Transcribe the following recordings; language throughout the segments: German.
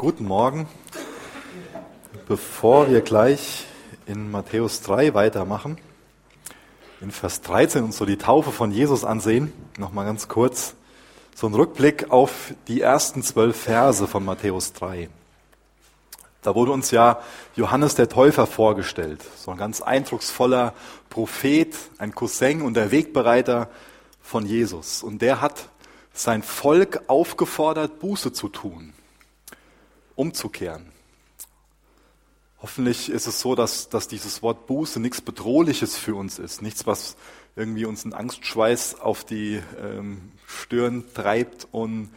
Guten Morgen. Bevor wir gleich in Matthäus 3 weitermachen, in Vers 13 uns so die Taufe von Jesus ansehen, nochmal ganz kurz so ein Rückblick auf die ersten zwölf Verse von Matthäus 3. Da wurde uns ja Johannes der Täufer vorgestellt, so ein ganz eindrucksvoller Prophet, ein Cousin und der Wegbereiter von Jesus. Und der hat sein Volk aufgefordert, Buße zu tun umzukehren. Hoffentlich ist es so, dass, dass dieses Wort Buße nichts Bedrohliches für uns ist, nichts, was irgendwie uns einen Angstschweiß auf die ähm, Stirn treibt und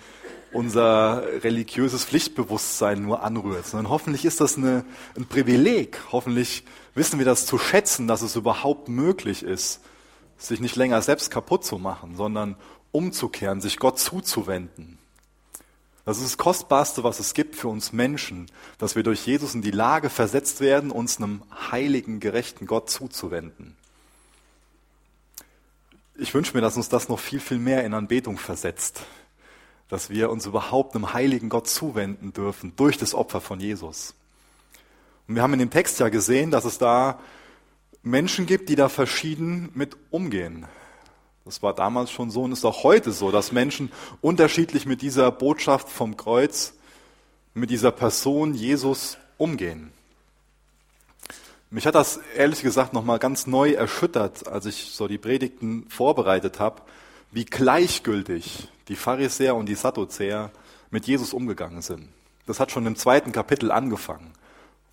unser religiöses Pflichtbewusstsein nur anrührt, sondern hoffentlich ist das eine, ein Privileg. Hoffentlich wissen wir das zu schätzen, dass es überhaupt möglich ist, sich nicht länger selbst kaputt zu machen, sondern umzukehren, sich Gott zuzuwenden. Das ist das Kostbarste, was es gibt für uns Menschen, dass wir durch Jesus in die Lage versetzt werden, uns einem heiligen, gerechten Gott zuzuwenden. Ich wünsche mir, dass uns das noch viel, viel mehr in Anbetung versetzt, dass wir uns überhaupt einem heiligen Gott zuwenden dürfen durch das Opfer von Jesus. Und wir haben in dem Text ja gesehen, dass es da Menschen gibt, die da verschieden mit umgehen. Das war damals schon so und ist auch heute so, dass Menschen unterschiedlich mit dieser Botschaft vom Kreuz, mit dieser Person Jesus umgehen. Mich hat das ehrlich gesagt nochmal ganz neu erschüttert, als ich so die Predigten vorbereitet habe, wie gleichgültig die Pharisäer und die Sadduzäer mit Jesus umgegangen sind. Das hat schon im zweiten Kapitel angefangen,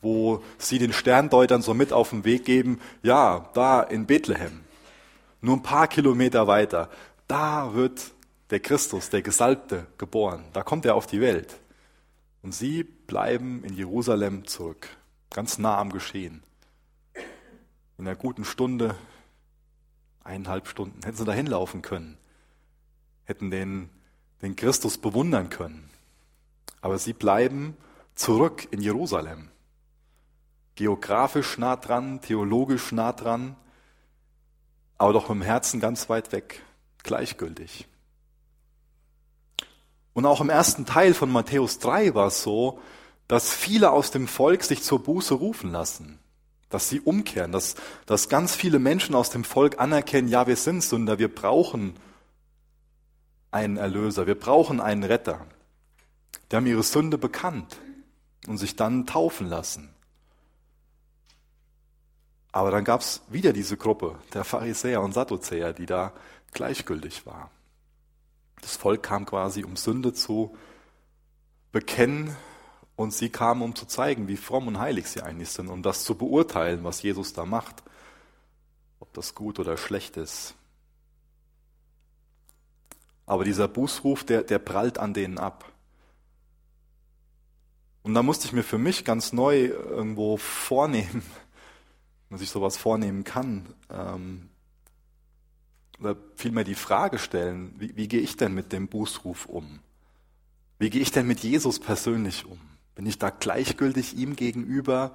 wo sie den Sterndeutern so mit auf den Weg geben, ja, da in Bethlehem, nur ein paar Kilometer weiter, da wird der Christus, der Gesalbte, geboren. Da kommt er auf die Welt. Und sie bleiben in Jerusalem zurück, ganz nah am Geschehen. In einer guten Stunde, eineinhalb Stunden, hätten sie da hinlaufen können, hätten den, den Christus bewundern können. Aber sie bleiben zurück in Jerusalem. Geografisch nah dran, theologisch nah dran, aber doch im Herzen ganz weit weg, gleichgültig. Und auch im ersten Teil von Matthäus 3 war es so, dass viele aus dem Volk sich zur Buße rufen lassen, dass sie umkehren, dass, dass ganz viele Menschen aus dem Volk anerkennen, ja, wir sind Sünder, wir brauchen einen Erlöser, wir brauchen einen Retter. Die haben ihre Sünde bekannt und sich dann taufen lassen. Aber dann gab es wieder diese Gruppe der Pharisäer und Sadduzäer, die da gleichgültig war. Das Volk kam quasi, um Sünde zu bekennen und sie kamen, um zu zeigen, wie fromm und heilig sie eigentlich sind, um das zu beurteilen, was Jesus da macht, ob das gut oder schlecht ist. Aber dieser Bußruf, der, der prallt an denen ab. Und da musste ich mir für mich ganz neu irgendwo vornehmen, man sich sowas vornehmen kann. Ähm, oder vielmehr die Frage stellen, wie, wie gehe ich denn mit dem Bußruf um? Wie gehe ich denn mit Jesus persönlich um? Bin ich da gleichgültig ihm gegenüber?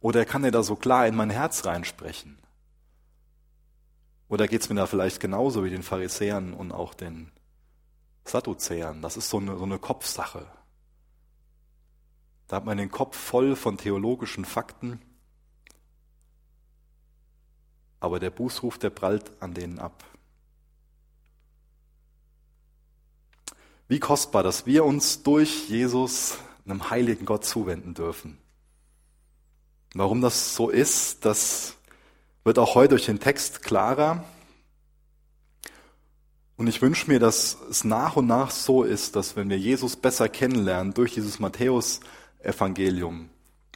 Oder kann er da so klar in mein Herz reinsprechen? Oder geht es mir da vielleicht genauso wie den Pharisäern und auch den Sadduzäern? Das ist so eine, so eine Kopfsache. Da hat man den Kopf voll von theologischen Fakten, aber der Bußruf, der prallt an denen ab. Wie kostbar, dass wir uns durch Jesus einem heiligen Gott zuwenden dürfen. Warum das so ist, das wird auch heute durch den Text klarer. Und ich wünsche mir, dass es nach und nach so ist, dass wenn wir Jesus besser kennenlernen durch dieses Matthäus Evangelium,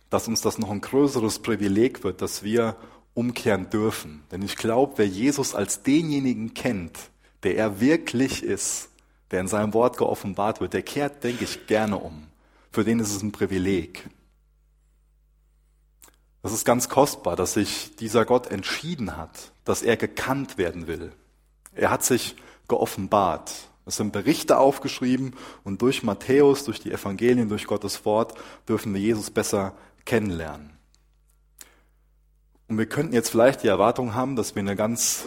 dass uns das noch ein größeres Privileg wird, dass wir umkehren dürfen. Denn ich glaube, wer Jesus als denjenigen kennt, der er wirklich ist, der in seinem Wort geoffenbart wird, der kehrt, denke ich, gerne um. Für den ist es ein Privileg. Das ist ganz kostbar, dass sich dieser Gott entschieden hat, dass er gekannt werden will. Er hat sich geoffenbart. Es sind Berichte aufgeschrieben und durch Matthäus, durch die Evangelien, durch Gottes Wort dürfen wir Jesus besser kennenlernen. Und wir könnten jetzt vielleicht die Erwartung haben, dass wir eine ganz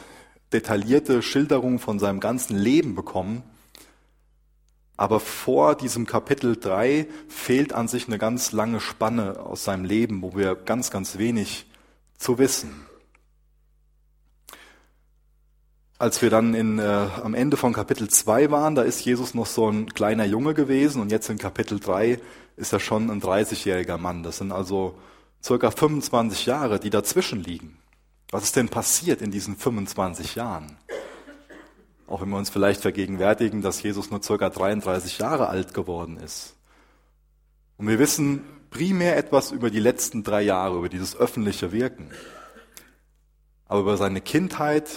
detaillierte Schilderung von seinem ganzen Leben bekommen. Aber vor diesem Kapitel 3 fehlt an sich eine ganz lange Spanne aus seinem Leben, wo wir ganz, ganz wenig zu wissen. Als wir dann in, äh, am Ende von Kapitel 2 waren, da ist Jesus noch so ein kleiner Junge gewesen und jetzt in Kapitel 3 ist er schon ein 30-jähriger Mann. Das sind also circa 25 Jahre, die dazwischen liegen. Was ist denn passiert in diesen 25 Jahren? Auch wenn wir uns vielleicht vergegenwärtigen, dass Jesus nur circa 33 Jahre alt geworden ist. Und wir wissen primär etwas über die letzten drei Jahre, über dieses öffentliche Wirken. Aber über seine Kindheit,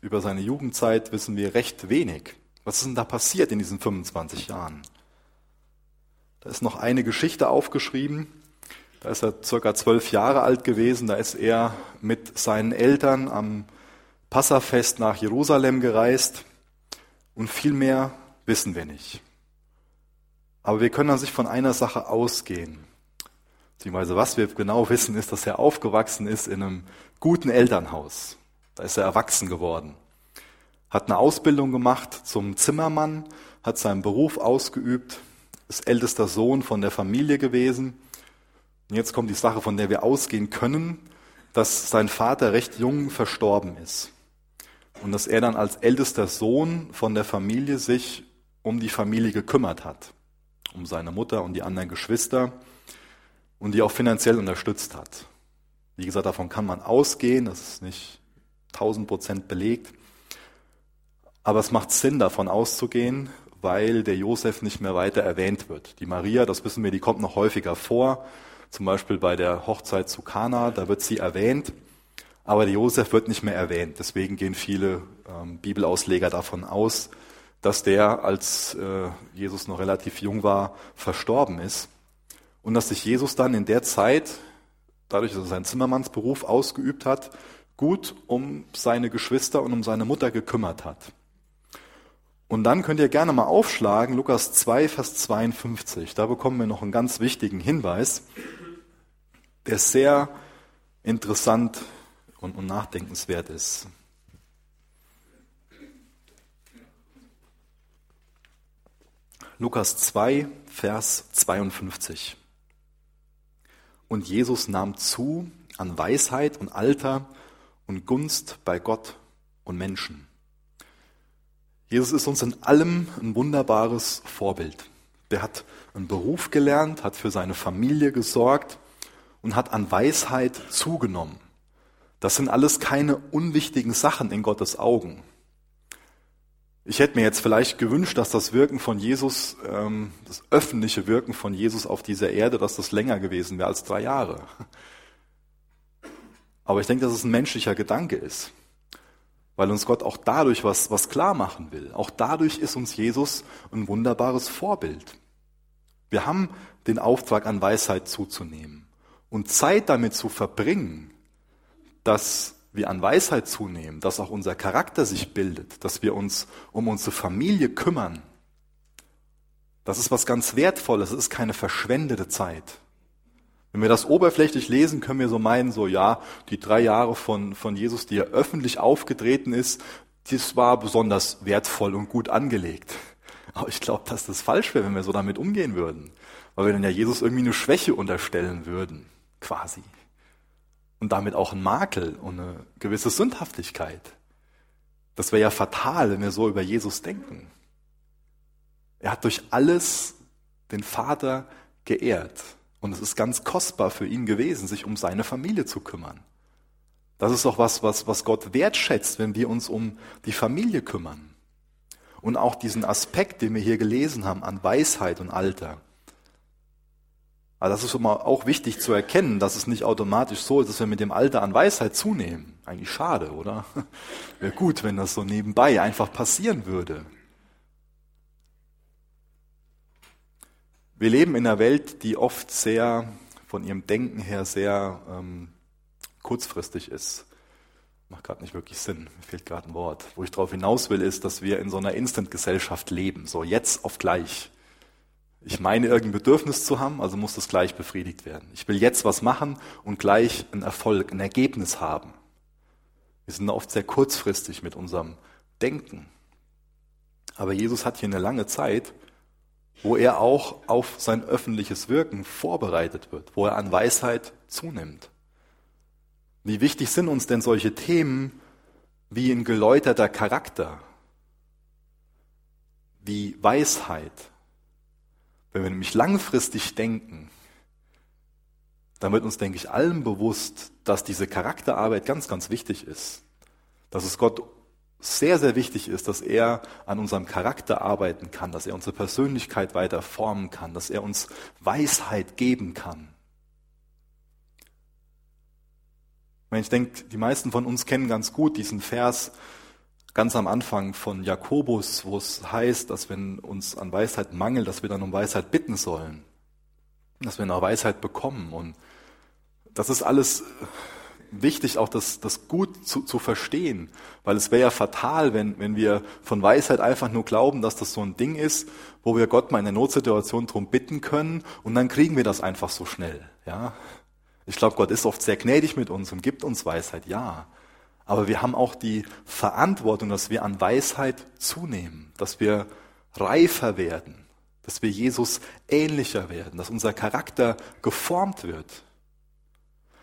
über seine Jugendzeit wissen wir recht wenig. Was ist denn da passiert in diesen 25 Jahren? Da ist noch eine Geschichte aufgeschrieben. Da ist er circa zwölf Jahre alt gewesen. Da ist er mit seinen Eltern am Passafest nach Jerusalem gereist. Und viel mehr wissen wir nicht. Aber wir können an sich von einer Sache ausgehen. Beziehungsweise was wir genau wissen, ist, dass er aufgewachsen ist in einem guten Elternhaus. Da ist er erwachsen geworden. Hat eine Ausbildung gemacht zum Zimmermann, hat seinen Beruf ausgeübt, ist ältester Sohn von der Familie gewesen. Und jetzt kommt die Sache, von der wir ausgehen können, dass sein Vater recht jung verstorben ist. Und dass er dann als ältester Sohn von der Familie sich um die Familie gekümmert hat. Um seine Mutter und die anderen Geschwister. Und die auch finanziell unterstützt hat. Wie gesagt, davon kann man ausgehen. Das ist nicht 1000 Prozent belegt. Aber es macht Sinn, davon auszugehen, weil der Josef nicht mehr weiter erwähnt wird. Die Maria, das wissen wir, die kommt noch häufiger vor. Zum Beispiel bei der Hochzeit zu Kana, da wird sie erwähnt. Aber der Josef wird nicht mehr erwähnt. Deswegen gehen viele ähm, Bibelausleger davon aus, dass der, als äh, Jesus noch relativ jung war, verstorben ist. Und dass sich Jesus dann in der Zeit, dadurch, dass er seinen Zimmermannsberuf ausgeübt hat, gut um seine Geschwister und um seine Mutter gekümmert hat. Und dann könnt ihr gerne mal aufschlagen, Lukas 2, Vers 52. Da bekommen wir noch einen ganz wichtigen Hinweis, der sehr interessant und, und nachdenkenswert ist. Lukas 2, Vers 52. Und Jesus nahm zu an Weisheit und Alter und Gunst bei Gott und Menschen. Jesus ist uns in allem ein wunderbares Vorbild. Der hat einen Beruf gelernt, hat für seine Familie gesorgt und hat an Weisheit zugenommen. Das sind alles keine unwichtigen Sachen in Gottes Augen. Ich hätte mir jetzt vielleicht gewünscht, dass das Wirken von Jesus, ähm, das öffentliche Wirken von Jesus auf dieser Erde, dass das länger gewesen wäre als drei Jahre. Aber ich denke, dass es ein menschlicher Gedanke ist weil uns Gott auch dadurch was, was klar machen will. Auch dadurch ist uns Jesus ein wunderbares Vorbild. Wir haben den Auftrag, an Weisheit zuzunehmen und Zeit damit zu verbringen, dass wir an Weisheit zunehmen, dass auch unser Charakter sich bildet, dass wir uns um unsere Familie kümmern. Das ist was ganz Wertvolles, es ist keine verschwendete Zeit. Wenn wir das oberflächlich lesen, können wir so meinen, so ja, die drei Jahre von, von Jesus, die er öffentlich aufgetreten ist, das war besonders wertvoll und gut angelegt. Aber ich glaube, dass das falsch wäre, wenn wir so damit umgehen würden. Weil wir dann ja Jesus irgendwie eine Schwäche unterstellen würden, quasi. Und damit auch einen Makel und eine gewisse Sündhaftigkeit. Das wäre ja fatal, wenn wir so über Jesus denken. Er hat durch alles den Vater geehrt. Und es ist ganz kostbar für ihn gewesen, sich um seine Familie zu kümmern. Das ist doch was, was, was Gott wertschätzt, wenn wir uns um die Familie kümmern. Und auch diesen Aspekt, den wir hier gelesen haben, an Weisheit und Alter. Aber das ist immer auch wichtig zu erkennen, dass es nicht automatisch so ist, dass wir mit dem Alter an Weisheit zunehmen. Eigentlich schade, oder? Wäre gut, wenn das so nebenbei einfach passieren würde. Wir leben in einer Welt, die oft sehr von ihrem Denken her sehr ähm, kurzfristig ist. Macht gerade nicht wirklich Sinn, mir fehlt gerade ein Wort. Wo ich darauf hinaus will, ist, dass wir in so einer Instant-Gesellschaft leben, so jetzt auf gleich. Ich meine, irgendein Bedürfnis zu haben, also muss das gleich befriedigt werden. Ich will jetzt was machen und gleich einen Erfolg, ein Ergebnis haben. Wir sind oft sehr kurzfristig mit unserem Denken. Aber Jesus hat hier eine lange Zeit wo er auch auf sein öffentliches Wirken vorbereitet wird, wo er an Weisheit zunimmt. Wie wichtig sind uns denn solche Themen wie ein geläuterter Charakter, wie Weisheit? Wenn wir nämlich langfristig denken, dann wird uns, denke ich, allen bewusst, dass diese Charakterarbeit ganz, ganz wichtig ist. Dass es Gott sehr, sehr wichtig ist, dass er an unserem Charakter arbeiten kann, dass er unsere Persönlichkeit weiter formen kann, dass er uns Weisheit geben kann. Ich denke, die meisten von uns kennen ganz gut diesen Vers ganz am Anfang von Jakobus, wo es heißt, dass wenn uns an Weisheit mangelt, dass wir dann um Weisheit bitten sollen, dass wir nach Weisheit bekommen. Und das ist alles wichtig, auch das, das gut zu, zu verstehen, weil es wäre ja fatal, wenn, wenn wir von Weisheit einfach nur glauben, dass das so ein Ding ist, wo wir Gott mal in der Notsituation drum bitten können und dann kriegen wir das einfach so schnell. Ja, ich glaube, Gott ist oft sehr gnädig mit uns und gibt uns Weisheit, ja. Aber wir haben auch die Verantwortung, dass wir an Weisheit zunehmen, dass wir reifer werden, dass wir Jesus ähnlicher werden, dass unser Charakter geformt wird.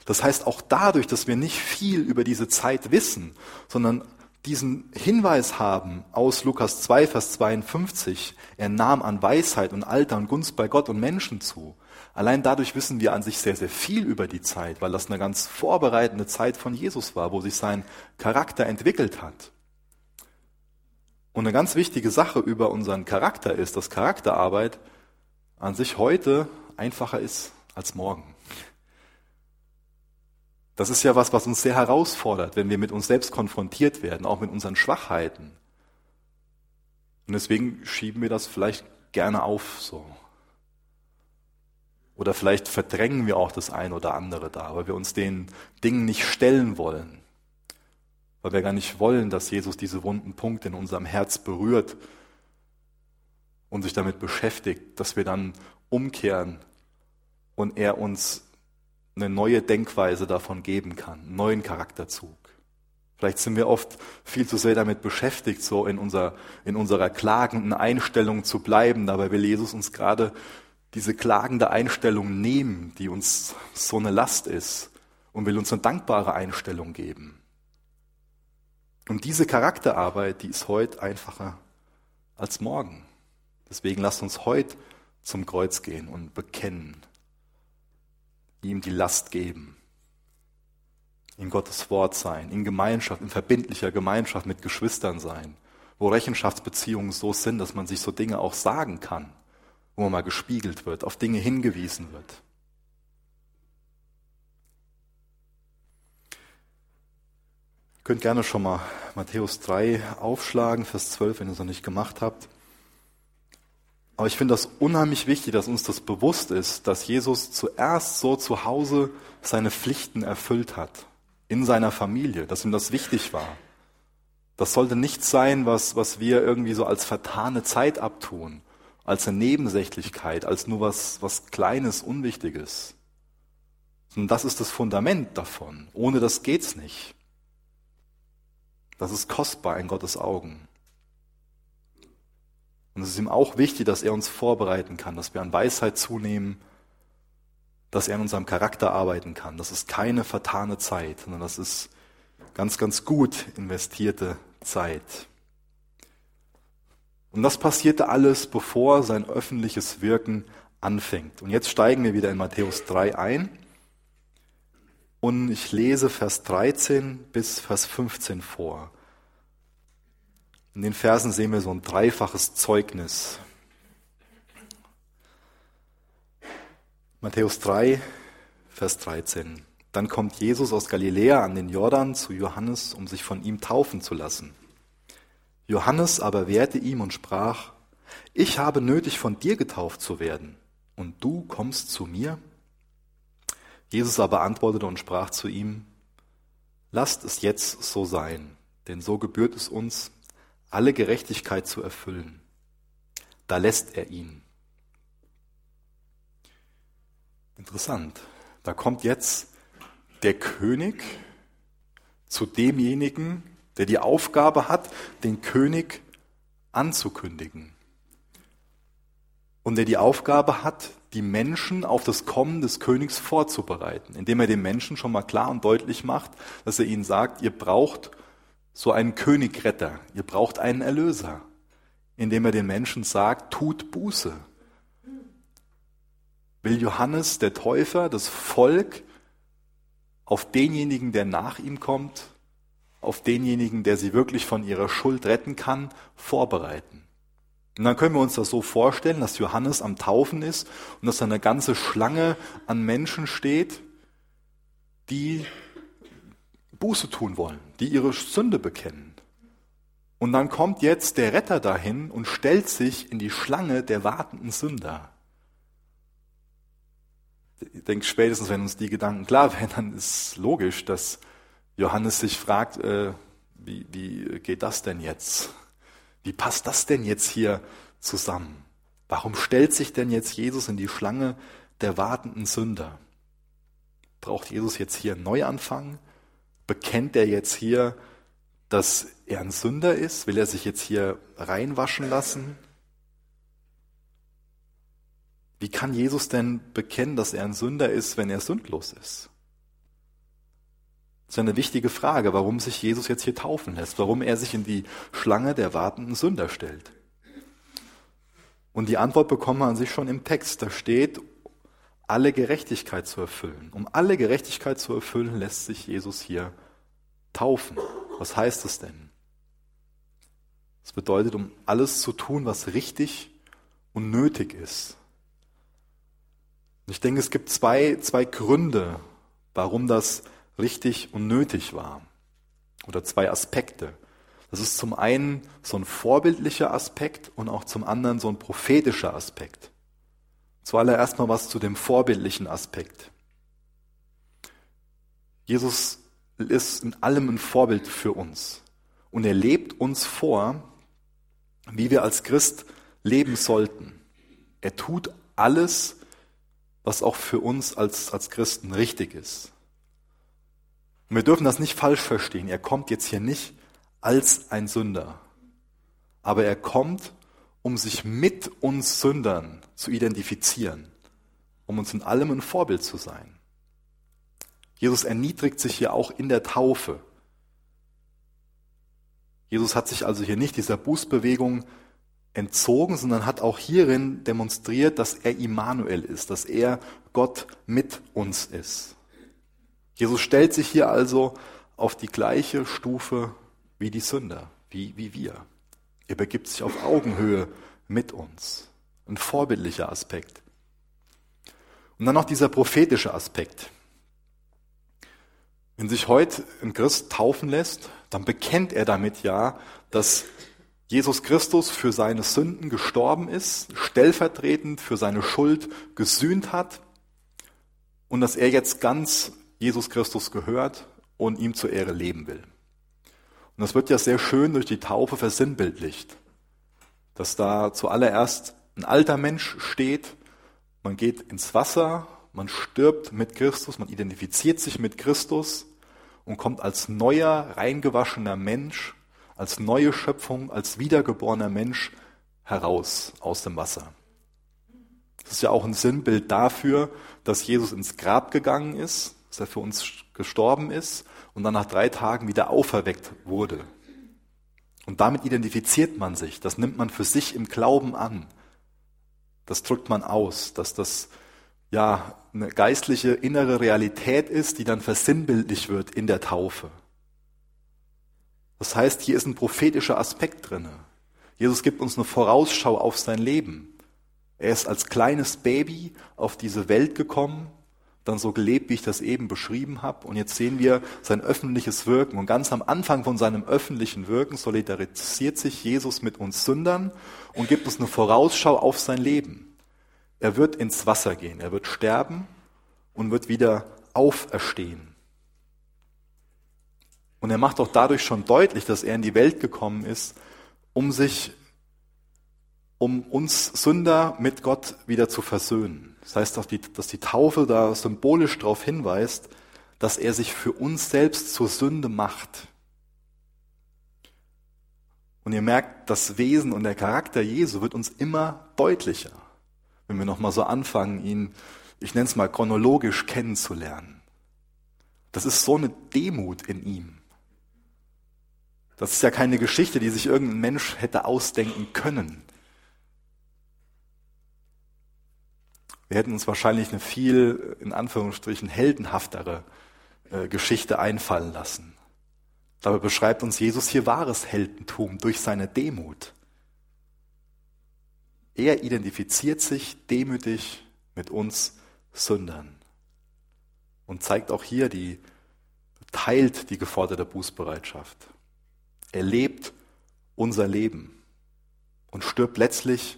Das heißt, auch dadurch, dass wir nicht viel über diese Zeit wissen, sondern diesen Hinweis haben aus Lukas 2, Vers 52, er nahm an Weisheit und Alter und Gunst bei Gott und Menschen zu. Allein dadurch wissen wir an sich sehr, sehr viel über die Zeit, weil das eine ganz vorbereitende Zeit von Jesus war, wo sich sein Charakter entwickelt hat. Und eine ganz wichtige Sache über unseren Charakter ist, dass Charakterarbeit an sich heute einfacher ist als morgen. Das ist ja was, was uns sehr herausfordert, wenn wir mit uns selbst konfrontiert werden, auch mit unseren Schwachheiten. Und deswegen schieben wir das vielleicht gerne auf so. Oder vielleicht verdrängen wir auch das eine oder andere da, weil wir uns den Dingen nicht stellen wollen. Weil wir gar nicht wollen, dass Jesus diese wunden Punkte in unserem Herz berührt und sich damit beschäftigt, dass wir dann umkehren und er uns eine neue Denkweise davon geben kann, einen neuen Charakterzug. Vielleicht sind wir oft viel zu sehr damit beschäftigt, so in, unser, in unserer klagenden Einstellung zu bleiben. Dabei will Jesus uns gerade diese klagende Einstellung nehmen, die uns so eine Last ist, und will uns eine dankbare Einstellung geben. Und diese Charakterarbeit, die ist heute einfacher als morgen. Deswegen lasst uns heute zum Kreuz gehen und bekennen, ihm die Last geben. In Gottes Wort sein, in Gemeinschaft, in verbindlicher Gemeinschaft mit Geschwistern sein, wo Rechenschaftsbeziehungen so sind, dass man sich so Dinge auch sagen kann, wo man mal gespiegelt wird, auf Dinge hingewiesen wird. Ihr könnt gerne schon mal Matthäus 3 aufschlagen, Vers 12, wenn ihr es noch nicht gemacht habt. Aber ich finde das unheimlich wichtig, dass uns das bewusst ist, dass Jesus zuerst so zu Hause seine Pflichten erfüllt hat, in seiner Familie, dass ihm das wichtig war. Das sollte nichts sein, was, was wir irgendwie so als vertane Zeit abtun, als eine Nebensächlichkeit, als nur was, was Kleines, Unwichtiges. Und das ist das Fundament davon. Ohne das geht's nicht. Das ist kostbar in Gottes Augen. Und es ist ihm auch wichtig, dass er uns vorbereiten kann, dass wir an Weisheit zunehmen, dass er an unserem Charakter arbeiten kann. Das ist keine vertane Zeit, sondern das ist ganz, ganz gut investierte Zeit. Und das passierte alles, bevor sein öffentliches Wirken anfängt. Und jetzt steigen wir wieder in Matthäus 3 ein. Und ich lese Vers 13 bis Vers 15 vor. In den Versen sehen wir so ein dreifaches Zeugnis. Matthäus 3, Vers 13. Dann kommt Jesus aus Galiläa an den Jordan zu Johannes, um sich von ihm taufen zu lassen. Johannes aber wehrte ihm und sprach, ich habe nötig, von dir getauft zu werden, und du kommst zu mir? Jesus aber antwortete und sprach zu ihm, lasst es jetzt so sein, denn so gebührt es uns, alle Gerechtigkeit zu erfüllen. Da lässt er ihn. Interessant. Da kommt jetzt der König zu demjenigen, der die Aufgabe hat, den König anzukündigen. und der die Aufgabe hat, die Menschen auf das Kommen des Königs vorzubereiten, indem er den Menschen schon mal klar und deutlich macht, dass er ihnen sagt, ihr braucht so einen Königretter, ihr braucht einen Erlöser, indem er den Menschen sagt, tut Buße. Will Johannes der Täufer das Volk auf denjenigen, der nach ihm kommt, auf denjenigen, der sie wirklich von ihrer Schuld retten kann, vorbereiten. Und dann können wir uns das so vorstellen, dass Johannes am Taufen ist und dass da eine ganze Schlange an Menschen steht, die Buße tun wollen, die ihre Sünde bekennen. Und dann kommt jetzt der Retter dahin und stellt sich in die Schlange der wartenden Sünder. Ich denke, spätestens wenn uns die Gedanken klar werden, dann ist logisch, dass Johannes sich fragt, äh, wie, wie geht das denn jetzt? Wie passt das denn jetzt hier zusammen? Warum stellt sich denn jetzt Jesus in die Schlange der wartenden Sünder? Braucht Jesus jetzt hier einen Neuanfang? Bekennt er jetzt hier, dass er ein Sünder ist? Will er sich jetzt hier reinwaschen lassen? Wie kann Jesus denn bekennen, dass er ein Sünder ist, wenn er sündlos ist? Das ist eine wichtige Frage, warum sich Jesus jetzt hier taufen lässt, warum er sich in die Schlange der wartenden Sünder stellt. Und die Antwort bekommen wir an sich schon im Text. Da steht, alle Gerechtigkeit zu erfüllen. Um alle Gerechtigkeit zu erfüllen, lässt sich Jesus hier taufen. Was heißt das denn? Das bedeutet, um alles zu tun, was richtig und nötig ist. Ich denke, es gibt zwei, zwei Gründe, warum das richtig und nötig war. Oder zwei Aspekte. Das ist zum einen so ein vorbildlicher Aspekt und auch zum anderen so ein prophetischer Aspekt. Zuallererst mal was zu dem vorbildlichen Aspekt. Jesus ist in allem ein Vorbild für uns. Und er lebt uns vor, wie wir als Christ leben sollten. Er tut alles, was auch für uns als, als Christen richtig ist. Und wir dürfen das nicht falsch verstehen. Er kommt jetzt hier nicht als ein Sünder. Aber er kommt, um sich mit uns Sündern zu identifizieren, um uns in allem ein Vorbild zu sein. Jesus erniedrigt sich hier auch in der Taufe. Jesus hat sich also hier nicht dieser Bußbewegung entzogen, sondern hat auch hierin demonstriert, dass er Immanuel ist, dass er Gott mit uns ist. Jesus stellt sich hier also auf die gleiche Stufe wie die Sünder, wie, wie wir. Er begibt sich auf Augenhöhe mit uns. Ein vorbildlicher Aspekt. Und dann noch dieser prophetische Aspekt. Wenn sich heute ein Christ taufen lässt, dann bekennt er damit ja, dass Jesus Christus für seine Sünden gestorben ist, stellvertretend für seine Schuld gesühnt hat und dass er jetzt ganz Jesus Christus gehört und ihm zur Ehre leben will. Und das wird ja sehr schön durch die Taufe versinnbildlicht, dass da zuallererst ein alter Mensch steht, man geht ins Wasser, man stirbt mit Christus, man identifiziert sich mit Christus und kommt als neuer, reingewaschener Mensch, als neue Schöpfung, als wiedergeborener Mensch heraus aus dem Wasser. Das ist ja auch ein Sinnbild dafür, dass Jesus ins Grab gegangen ist, dass er für uns gestorben ist und dann nach drei Tagen wieder auferweckt wurde. Und damit identifiziert man sich, das nimmt man für sich im Glauben an. Das drückt man aus, dass das ja eine geistliche innere Realität ist, die dann versinnbildlich wird in der Taufe. Das heißt, hier ist ein prophetischer Aspekt drinne. Jesus gibt uns eine Vorausschau auf sein Leben. Er ist als kleines Baby auf diese Welt gekommen, dann so gelebt, wie ich das eben beschrieben habe. Und jetzt sehen wir sein öffentliches Wirken. Und ganz am Anfang von seinem öffentlichen Wirken solidarisiert sich Jesus mit uns Sündern und gibt uns eine Vorausschau auf sein Leben. Er wird ins Wasser gehen, er wird sterben und wird wieder auferstehen. Und er macht auch dadurch schon deutlich, dass er in die Welt gekommen ist, um sich um uns Sünder mit Gott wieder zu versöhnen. Das heißt, dass die, dass die Taufe da symbolisch darauf hinweist, dass er sich für uns selbst zur Sünde macht. Und ihr merkt, das Wesen und der Charakter Jesu wird uns immer deutlicher. wenn wir nochmal so anfangen, ihn, ich nenne es mal chronologisch kennenzulernen. Das ist so eine Demut in ihm. Das ist ja keine Geschichte, die sich irgendein Mensch hätte ausdenken können. Wir hätten uns wahrscheinlich eine viel, in Anführungsstrichen, heldenhaftere äh, Geschichte einfallen lassen. Dabei beschreibt uns Jesus hier wahres Heldentum durch seine Demut. Er identifiziert sich demütig mit uns Sündern und zeigt auch hier die, teilt die geforderte Bußbereitschaft. Er lebt unser Leben und stirbt letztlich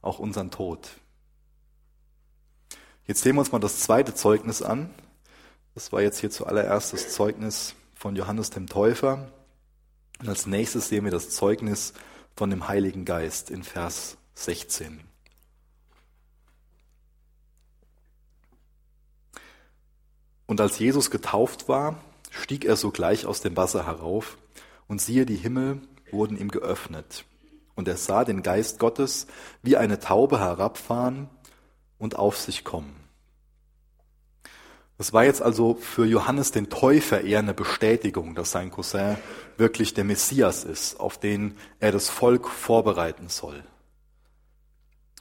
auch unseren Tod. Jetzt sehen wir uns mal das zweite Zeugnis an. Das war jetzt hier zuallererst das Zeugnis von Johannes dem Täufer. Und als nächstes sehen wir das Zeugnis von dem Heiligen Geist in Vers 16. Und als Jesus getauft war, stieg er sogleich aus dem Wasser herauf, und siehe, die Himmel wurden ihm geöffnet. Und er sah den Geist Gottes wie eine Taube herabfahren und auf sich kommen. Das war jetzt also für Johannes den Täufer eher eine Bestätigung, dass sein Cousin wirklich der Messias ist, auf den er das Volk vorbereiten soll.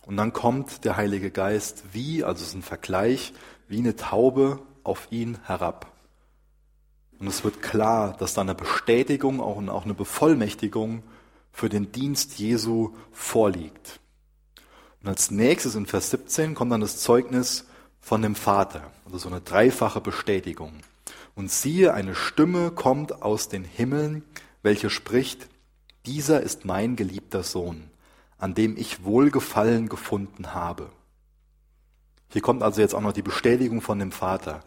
Und dann kommt der Heilige Geist wie, also es ist ein Vergleich, wie eine Taube auf ihn herab. Und es wird klar, dass da eine Bestätigung und auch eine Bevollmächtigung für den Dienst Jesu vorliegt. Und als nächstes in Vers 17 kommt dann das Zeugnis von dem Vater, also so eine dreifache Bestätigung. Und siehe, eine Stimme kommt aus den Himmeln, welche spricht, dieser ist mein geliebter Sohn, an dem ich Wohlgefallen gefunden habe. Hier kommt also jetzt auch noch die Bestätigung von dem Vater.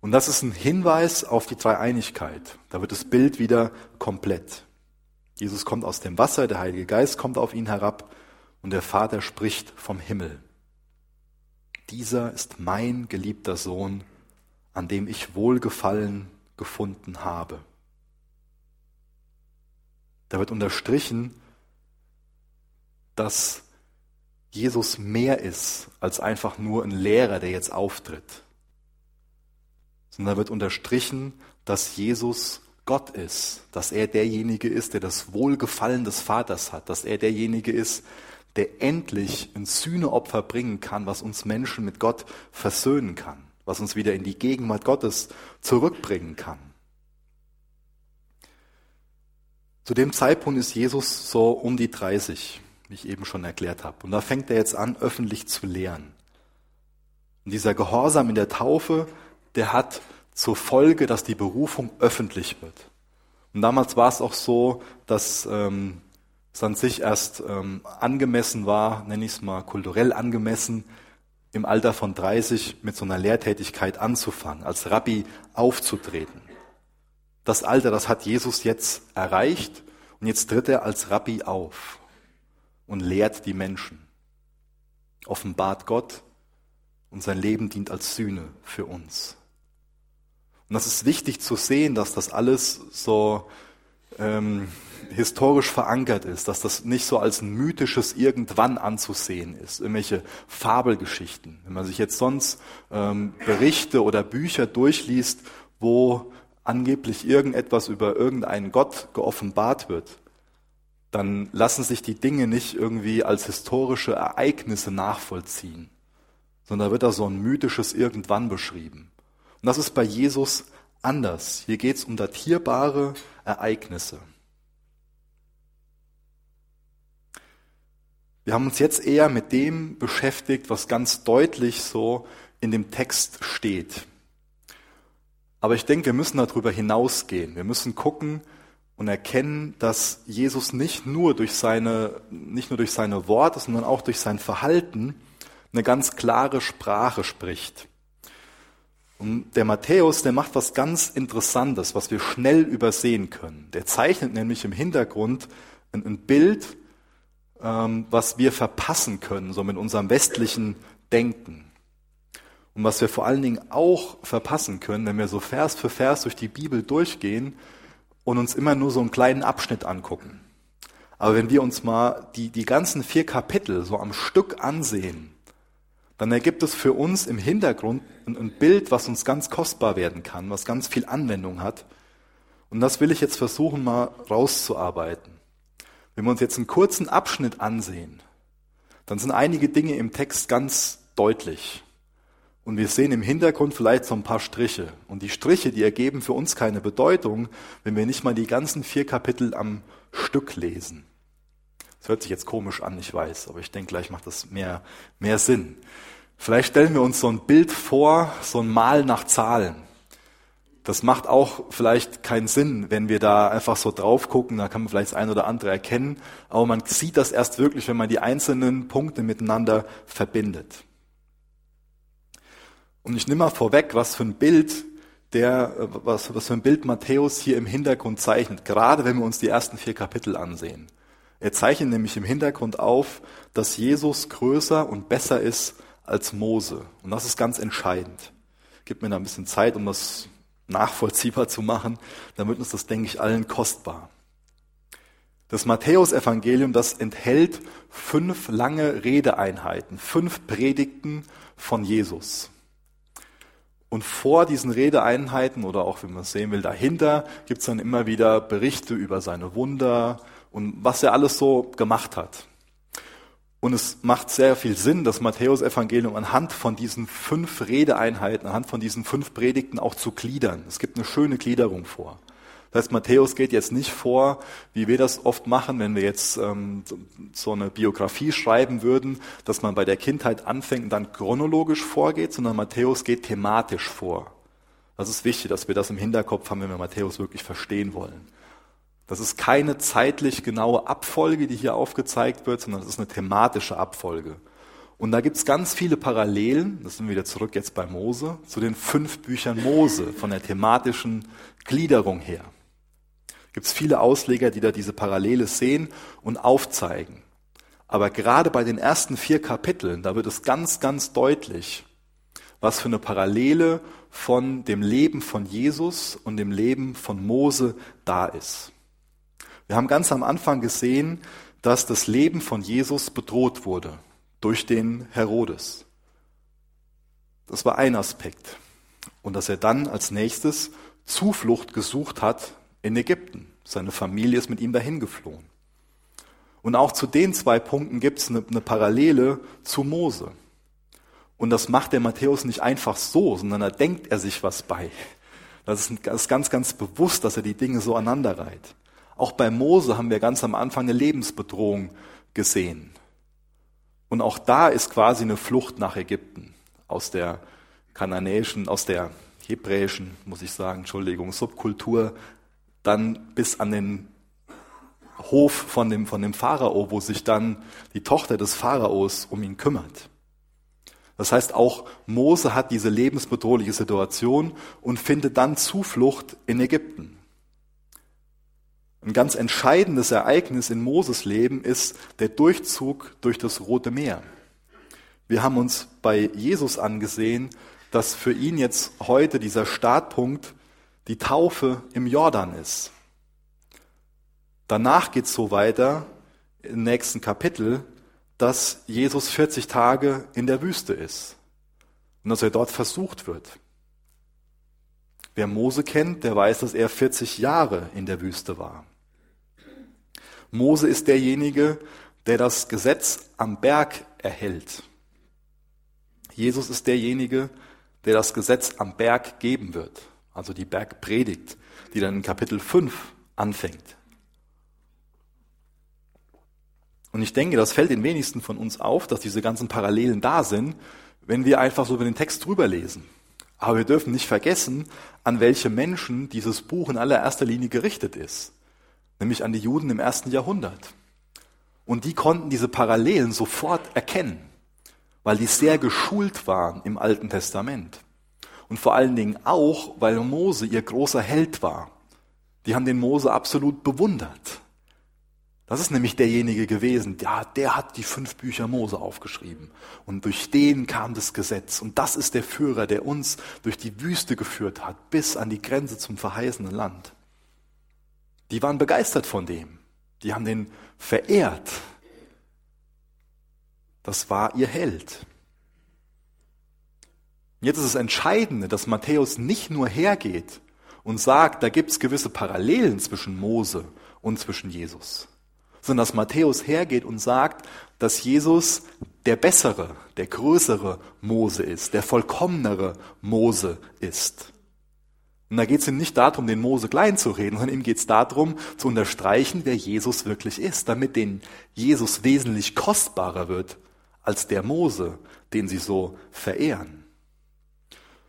Und das ist ein Hinweis auf die Dreieinigkeit. Da wird das Bild wieder komplett. Jesus kommt aus dem Wasser, der Heilige Geist kommt auf ihn herab und der Vater spricht vom Himmel. Dieser ist mein geliebter Sohn, an dem ich Wohlgefallen gefunden habe. Da wird unterstrichen, dass Jesus mehr ist als einfach nur ein Lehrer, der jetzt auftritt, sondern da wird unterstrichen, dass Jesus Gott ist, dass er derjenige ist, der das Wohlgefallen des Vaters hat, dass er derjenige ist, der endlich ein Sühneopfer bringen kann, was uns Menschen mit Gott versöhnen kann, was uns wieder in die Gegenwart Gottes zurückbringen kann. Zu dem Zeitpunkt ist Jesus so um die 30, wie ich eben schon erklärt habe. Und da fängt er jetzt an, öffentlich zu lehren. Und dieser Gehorsam in der Taufe, der hat zur Folge, dass die Berufung öffentlich wird. Und damals war es auch so, dass ähm, es an sich erst ähm, angemessen war, nenne ich es mal kulturell angemessen, im Alter von 30 mit so einer Lehrtätigkeit anzufangen, als Rabbi aufzutreten. Das Alter, das hat Jesus jetzt erreicht und jetzt tritt er als Rabbi auf und lehrt die Menschen, offenbart Gott und sein Leben dient als Sühne für uns. Und das ist wichtig zu sehen, dass das alles so ähm, historisch verankert ist, dass das nicht so als ein mythisches Irgendwann anzusehen ist, irgendwelche Fabelgeschichten. Wenn man sich jetzt sonst ähm, Berichte oder Bücher durchliest, wo angeblich irgendetwas über irgendeinen Gott geoffenbart wird, dann lassen sich die Dinge nicht irgendwie als historische Ereignisse nachvollziehen, sondern wird da so ein mythisches Irgendwann beschrieben. Und das ist bei Jesus anders. Hier geht es um datierbare Ereignisse. Wir haben uns jetzt eher mit dem beschäftigt, was ganz deutlich so in dem Text steht. Aber ich denke, wir müssen darüber hinausgehen. Wir müssen gucken und erkennen, dass Jesus nicht nur durch seine, nicht nur durch seine Worte, sondern auch durch sein Verhalten eine ganz klare Sprache spricht. Und der Matthäus, der macht was ganz Interessantes, was wir schnell übersehen können. Der zeichnet nämlich im Hintergrund ein, Bild, was wir verpassen können, so mit unserem westlichen Denken. Und was wir vor allen Dingen auch verpassen können, wenn wir so Vers für Vers durch die Bibel durchgehen und uns immer nur so einen kleinen Abschnitt angucken. Aber wenn wir uns mal die, die ganzen vier Kapitel so am Stück ansehen, dann ergibt es für uns im Hintergrund ein Bild, was uns ganz kostbar werden kann, was ganz viel Anwendung hat. Und das will ich jetzt versuchen mal rauszuarbeiten. Wenn wir uns jetzt einen kurzen Abschnitt ansehen, dann sind einige Dinge im Text ganz deutlich. Und wir sehen im Hintergrund vielleicht so ein paar Striche. Und die Striche, die ergeben für uns keine Bedeutung, wenn wir nicht mal die ganzen vier Kapitel am Stück lesen. Das hört sich jetzt komisch an, ich weiß, aber ich denke, gleich macht das mehr, mehr Sinn. Vielleicht stellen wir uns so ein Bild vor, so ein Mal nach Zahlen. Das macht auch vielleicht keinen Sinn, wenn wir da einfach so drauf gucken, da kann man vielleicht das eine oder andere erkennen, aber man sieht das erst wirklich, wenn man die einzelnen Punkte miteinander verbindet. Und ich nehme mal vorweg, was für ein Bild der, was, was für ein Bild Matthäus hier im Hintergrund zeichnet, gerade wenn wir uns die ersten vier Kapitel ansehen. Er zeichnet nämlich im Hintergrund auf, dass Jesus größer und besser ist als Mose. Und das ist ganz entscheidend. Gib mir da ein bisschen Zeit, um das nachvollziehbar zu machen, damit uns das, denke ich, allen kostbar. Das Matthäusevangelium, das enthält fünf lange Redeeinheiten, fünf Predigten von Jesus. Und vor diesen Redeeinheiten oder auch, wenn man es sehen will, dahinter gibt es dann immer wieder Berichte über seine Wunder und was er alles so gemacht hat. Und es macht sehr viel Sinn, das Matthäus-Evangelium anhand von diesen fünf Redeeinheiten, anhand von diesen fünf Predigten auch zu gliedern. Es gibt eine schöne Gliederung vor. Das heißt, Matthäus geht jetzt nicht vor, wie wir das oft machen, wenn wir jetzt ähm, so eine Biografie schreiben würden, dass man bei der Kindheit anfängt und dann chronologisch vorgeht, sondern Matthäus geht thematisch vor. Das ist wichtig, dass wir das im Hinterkopf haben, wenn wir Matthäus wirklich verstehen wollen. Das ist keine zeitlich genaue Abfolge, die hier aufgezeigt wird, sondern das ist eine thematische Abfolge. Und da gibt's ganz viele Parallelen, das sind wir wieder zurück jetzt bei Mose, zu den fünf Büchern Mose von der thematischen Gliederung her. Gibt's viele Ausleger, die da diese Parallele sehen und aufzeigen. Aber gerade bei den ersten vier Kapiteln, da wird es ganz, ganz deutlich, was für eine Parallele von dem Leben von Jesus und dem Leben von Mose da ist. Wir haben ganz am Anfang gesehen, dass das Leben von Jesus bedroht wurde durch den Herodes. Das war ein Aspekt. Und dass er dann als nächstes Zuflucht gesucht hat in Ägypten. Seine Familie ist mit ihm dahin geflohen. Und auch zu den zwei Punkten gibt es eine, eine Parallele zu Mose. Und das macht der Matthäus nicht einfach so, sondern da denkt er sich was bei. Das ist ganz, ganz bewusst, dass er die Dinge so aneinanderreiht. Auch bei Mose haben wir ganz am Anfang eine Lebensbedrohung gesehen. Und auch da ist quasi eine Flucht nach Ägypten aus der kananäischen, aus der hebräischen, muss ich sagen, Entschuldigung, Subkultur, dann bis an den Hof von dem, von dem Pharao, wo sich dann die Tochter des Pharaos um ihn kümmert. Das heißt, auch Mose hat diese lebensbedrohliche Situation und findet dann Zuflucht in Ägypten. Ein ganz entscheidendes Ereignis in Moses Leben ist der Durchzug durch das Rote Meer. Wir haben uns bei Jesus angesehen, dass für ihn jetzt heute dieser Startpunkt die Taufe im Jordan ist. Danach geht es so weiter im nächsten Kapitel, dass Jesus 40 Tage in der Wüste ist und dass er dort versucht wird. Wer Mose kennt, der weiß, dass er 40 Jahre in der Wüste war. Mose ist derjenige, der das Gesetz am Berg erhält. Jesus ist derjenige, der das Gesetz am Berg geben wird, also die Bergpredigt, die dann in Kapitel 5 anfängt. Und ich denke, das fällt den wenigsten von uns auf, dass diese ganzen Parallelen da sind, wenn wir einfach so über den Text drüber lesen. Aber wir dürfen nicht vergessen, an welche Menschen dieses Buch in allererster Linie gerichtet ist nämlich an die Juden im ersten Jahrhundert. Und die konnten diese Parallelen sofort erkennen, weil die sehr geschult waren im Alten Testament. Und vor allen Dingen auch, weil Mose ihr großer Held war. Die haben den Mose absolut bewundert. Das ist nämlich derjenige gewesen, ja, der hat die fünf Bücher Mose aufgeschrieben. Und durch den kam das Gesetz. Und das ist der Führer, der uns durch die Wüste geführt hat, bis an die Grenze zum verheißenen Land. Die waren begeistert von dem. Die haben den verehrt. Das war ihr Held. Jetzt ist es entscheidende, dass Matthäus nicht nur hergeht und sagt, da gibt es gewisse Parallelen zwischen Mose und zwischen Jesus, sondern dass Matthäus hergeht und sagt, dass Jesus der bessere, der größere Mose ist, der vollkommenere Mose ist. Und da geht es ihm nicht darum, den Mose klein zu reden, sondern ihm geht es darum, zu unterstreichen, wer Jesus wirklich ist, damit den Jesus wesentlich kostbarer wird als der Mose, den sie so verehren.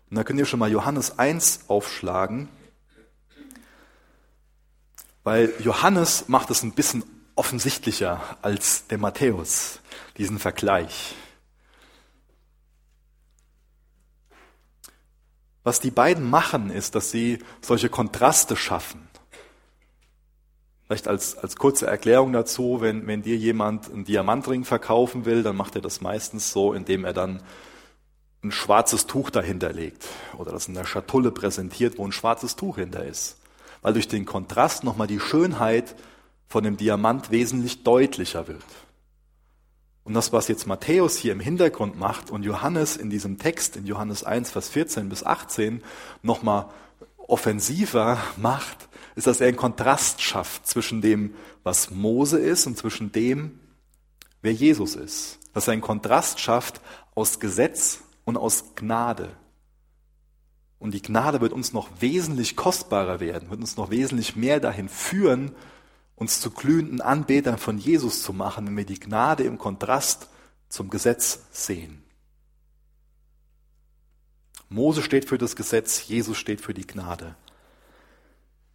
Und da könnt ihr schon mal Johannes 1 aufschlagen, weil Johannes macht es ein bisschen offensichtlicher als der Matthäus, diesen Vergleich. Was die beiden machen, ist, dass sie solche Kontraste schaffen. Vielleicht als, als kurze Erklärung dazu, wenn, wenn dir jemand einen Diamantring verkaufen will, dann macht er das meistens so, indem er dann ein schwarzes Tuch dahinter legt oder das in der Schatulle präsentiert, wo ein schwarzes Tuch hinter ist. Weil durch den Kontrast nochmal die Schönheit von dem Diamant wesentlich deutlicher wird. Und das, was jetzt Matthäus hier im Hintergrund macht und Johannes in diesem Text, in Johannes 1, Vers 14 bis 18, nochmal offensiver macht, ist, dass er einen Kontrast schafft zwischen dem, was Mose ist und zwischen dem, wer Jesus ist. Dass er einen Kontrast schafft aus Gesetz und aus Gnade. Und die Gnade wird uns noch wesentlich kostbarer werden, wird uns noch wesentlich mehr dahin führen, uns zu glühenden Anbetern von Jesus zu machen, wenn wir die Gnade im Kontrast zum Gesetz sehen. Mose steht für das Gesetz, Jesus steht für die Gnade.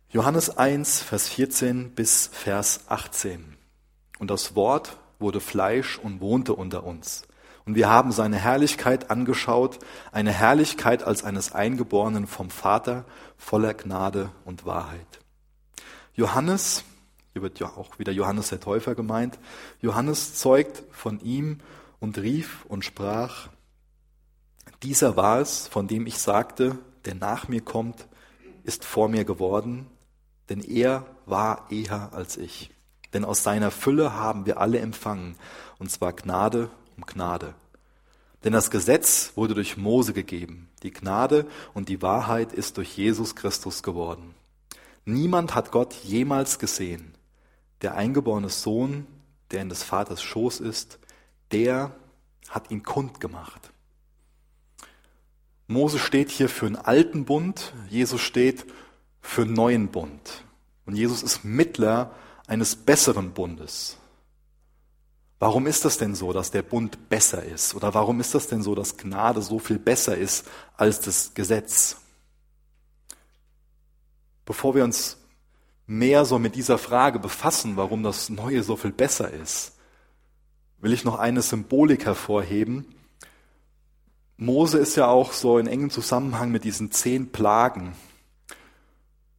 Johannes 1, Vers 14 bis Vers 18. Und das Wort wurde Fleisch und wohnte unter uns. Und wir haben seine Herrlichkeit angeschaut, eine Herrlichkeit als eines Eingeborenen vom Vater, voller Gnade und Wahrheit. Johannes hier wird ja auch wieder Johannes der Täufer gemeint. Johannes zeugt von ihm und rief und sprach, dieser war es, von dem ich sagte, der nach mir kommt, ist vor mir geworden, denn er war eher als ich. Denn aus seiner Fülle haben wir alle empfangen, und zwar Gnade um Gnade. Denn das Gesetz wurde durch Mose gegeben, die Gnade und die Wahrheit ist durch Jesus Christus geworden. Niemand hat Gott jemals gesehen der eingeborene Sohn, der in des Vaters Schoß ist, der hat ihn kund gemacht. Mose steht hier für einen alten Bund, Jesus steht für einen neuen Bund. Und Jesus ist Mittler eines besseren Bundes. Warum ist das denn so, dass der Bund besser ist? Oder warum ist das denn so, dass Gnade so viel besser ist als das Gesetz? Bevor wir uns mehr so mit dieser Frage befassen, warum das Neue so viel besser ist, will ich noch eine Symbolik hervorheben. Mose ist ja auch so in engem Zusammenhang mit diesen zehn Plagen.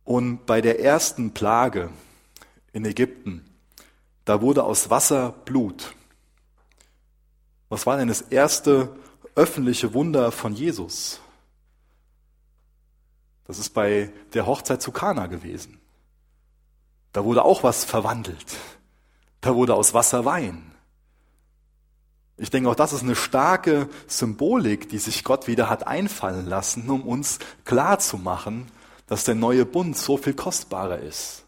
Und bei der ersten Plage in Ägypten, da wurde aus Wasser Blut. Was war denn das erste öffentliche Wunder von Jesus? Das ist bei der Hochzeit zu Kana gewesen. Da wurde auch was verwandelt. Da wurde aus Wasser Wein. Ich denke, auch das ist eine starke Symbolik, die sich Gott wieder hat einfallen lassen, um uns klar zu machen, dass der neue Bund so viel kostbarer ist.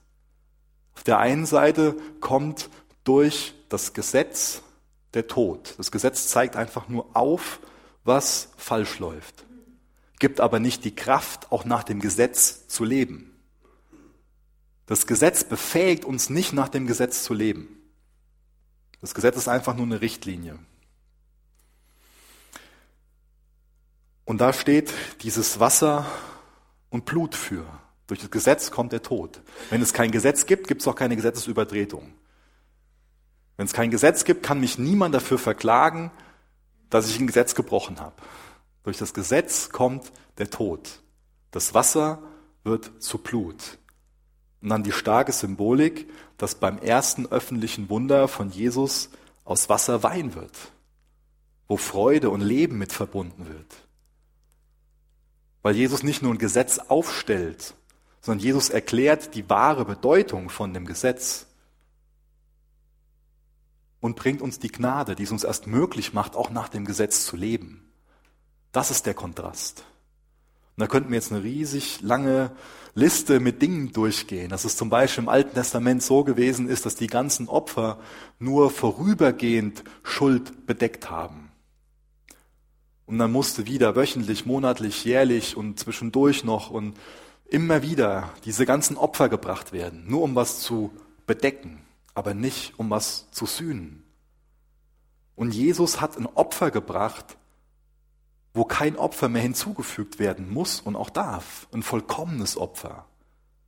Auf der einen Seite kommt durch das Gesetz der Tod. Das Gesetz zeigt einfach nur auf, was falsch läuft, gibt aber nicht die Kraft, auch nach dem Gesetz zu leben. Das Gesetz befähigt uns nicht nach dem Gesetz zu leben. Das Gesetz ist einfach nur eine Richtlinie. Und da steht dieses Wasser und Blut für. Durch das Gesetz kommt der Tod. Wenn es kein Gesetz gibt, gibt es auch keine Gesetzesübertretung. Wenn es kein Gesetz gibt, kann mich niemand dafür verklagen, dass ich ein Gesetz gebrochen habe. Durch das Gesetz kommt der Tod. Das Wasser wird zu Blut. Und dann die starke Symbolik, dass beim ersten öffentlichen Wunder von Jesus aus Wasser Wein wird, wo Freude und Leben mit verbunden wird. Weil Jesus nicht nur ein Gesetz aufstellt, sondern Jesus erklärt die wahre Bedeutung von dem Gesetz und bringt uns die Gnade, die es uns erst möglich macht, auch nach dem Gesetz zu leben. Das ist der Kontrast. Und da könnten wir jetzt eine riesig lange Liste mit Dingen durchgehen. Dass es zum Beispiel im Alten Testament so gewesen ist, dass die ganzen Opfer nur vorübergehend Schuld bedeckt haben. Und dann musste wieder wöchentlich, monatlich, jährlich und zwischendurch noch und immer wieder diese ganzen Opfer gebracht werden, nur um was zu bedecken, aber nicht um was zu sühnen. Und Jesus hat ein Opfer gebracht, wo kein Opfer mehr hinzugefügt werden muss und auch darf. Ein vollkommenes Opfer.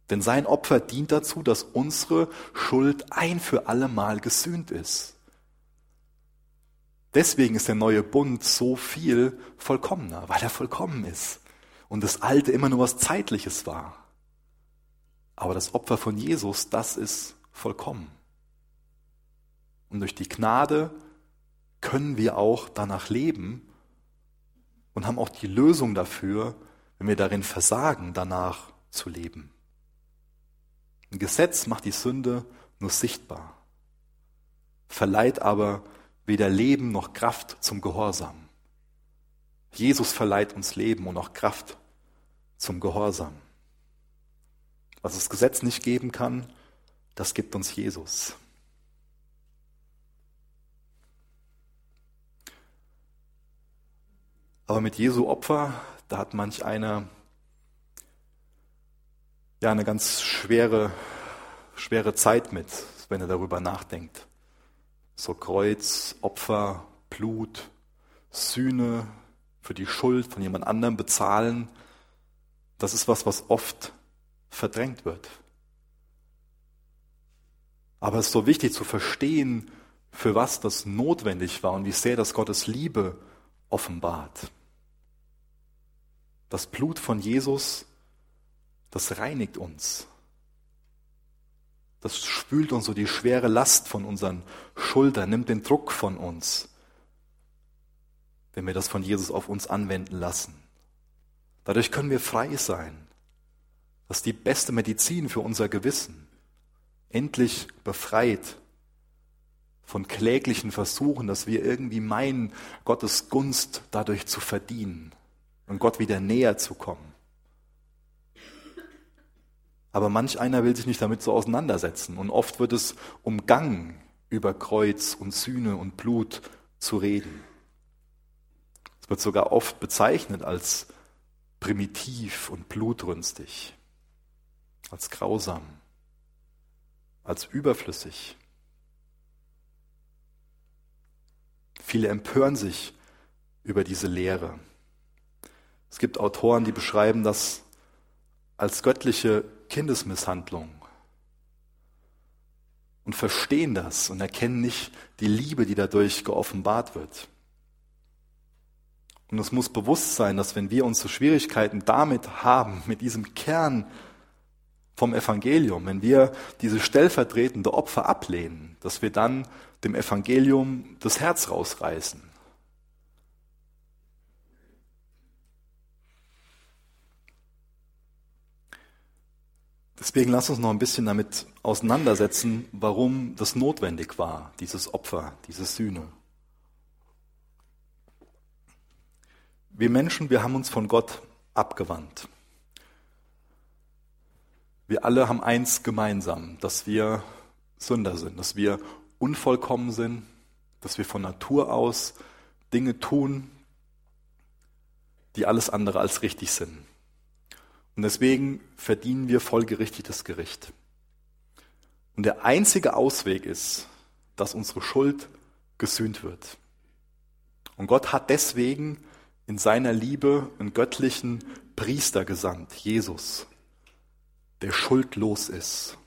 Denn sein Opfer dient dazu, dass unsere Schuld ein für alle Mal gesühnt ist. Deswegen ist der neue Bund so viel vollkommener, weil er vollkommen ist und das alte immer nur was zeitliches war. Aber das Opfer von Jesus, das ist vollkommen. Und durch die Gnade können wir auch danach leben und haben auch die Lösung dafür, wenn wir darin versagen, danach zu leben. Ein Gesetz macht die Sünde nur sichtbar, verleiht aber weder Leben noch Kraft zum Gehorsam. Jesus verleiht uns Leben und auch Kraft zum Gehorsam. Was das Gesetz nicht geben kann, das gibt uns Jesus. Aber mit Jesu Opfer, da hat manch einer ja eine ganz schwere, schwere Zeit mit, wenn er darüber nachdenkt. So Kreuz, Opfer, Blut, Sühne für die Schuld von jemand anderem bezahlen, das ist was, was oft verdrängt wird. Aber es ist so wichtig zu verstehen, für was das notwendig war und wie sehr das Gottes Liebe offenbart. Das Blut von Jesus, das reinigt uns. Das spült uns so die schwere Last von unseren Schultern, nimmt den Druck von uns, wenn wir das von Jesus auf uns anwenden lassen. Dadurch können wir frei sein. Das ist die beste Medizin für unser Gewissen. Endlich befreit von kläglichen Versuchen, dass wir irgendwie meinen, Gottes Gunst dadurch zu verdienen und Gott wieder näher zu kommen. Aber manch einer will sich nicht damit so auseinandersetzen und oft wird es umgangen, über Kreuz und Sühne und Blut zu reden. Es wird sogar oft bezeichnet als primitiv und blutrünstig, als grausam, als überflüssig. Viele empören sich über diese Lehre. Es gibt Autoren, die beschreiben das als göttliche Kindesmisshandlung und verstehen das und erkennen nicht die Liebe, die dadurch geoffenbart wird. Und es muss bewusst sein, dass wenn wir unsere Schwierigkeiten damit haben, mit diesem Kern vom Evangelium, wenn wir diese stellvertretende Opfer ablehnen, dass wir dann dem Evangelium das Herz rausreißen. Deswegen lass uns noch ein bisschen damit auseinandersetzen, warum das notwendig war, dieses Opfer, diese Sühne. Wir Menschen, wir haben uns von Gott abgewandt. Wir alle haben eins gemeinsam, dass wir Sünder sind, dass wir unvollkommen sind, dass wir von Natur aus Dinge tun, die alles andere als richtig sind. Und deswegen verdienen wir folgerichtetes Gericht. Und der einzige Ausweg ist, dass unsere Schuld gesühnt wird. Und Gott hat deswegen in seiner Liebe einen göttlichen Priester gesandt, Jesus, der schuldlos ist.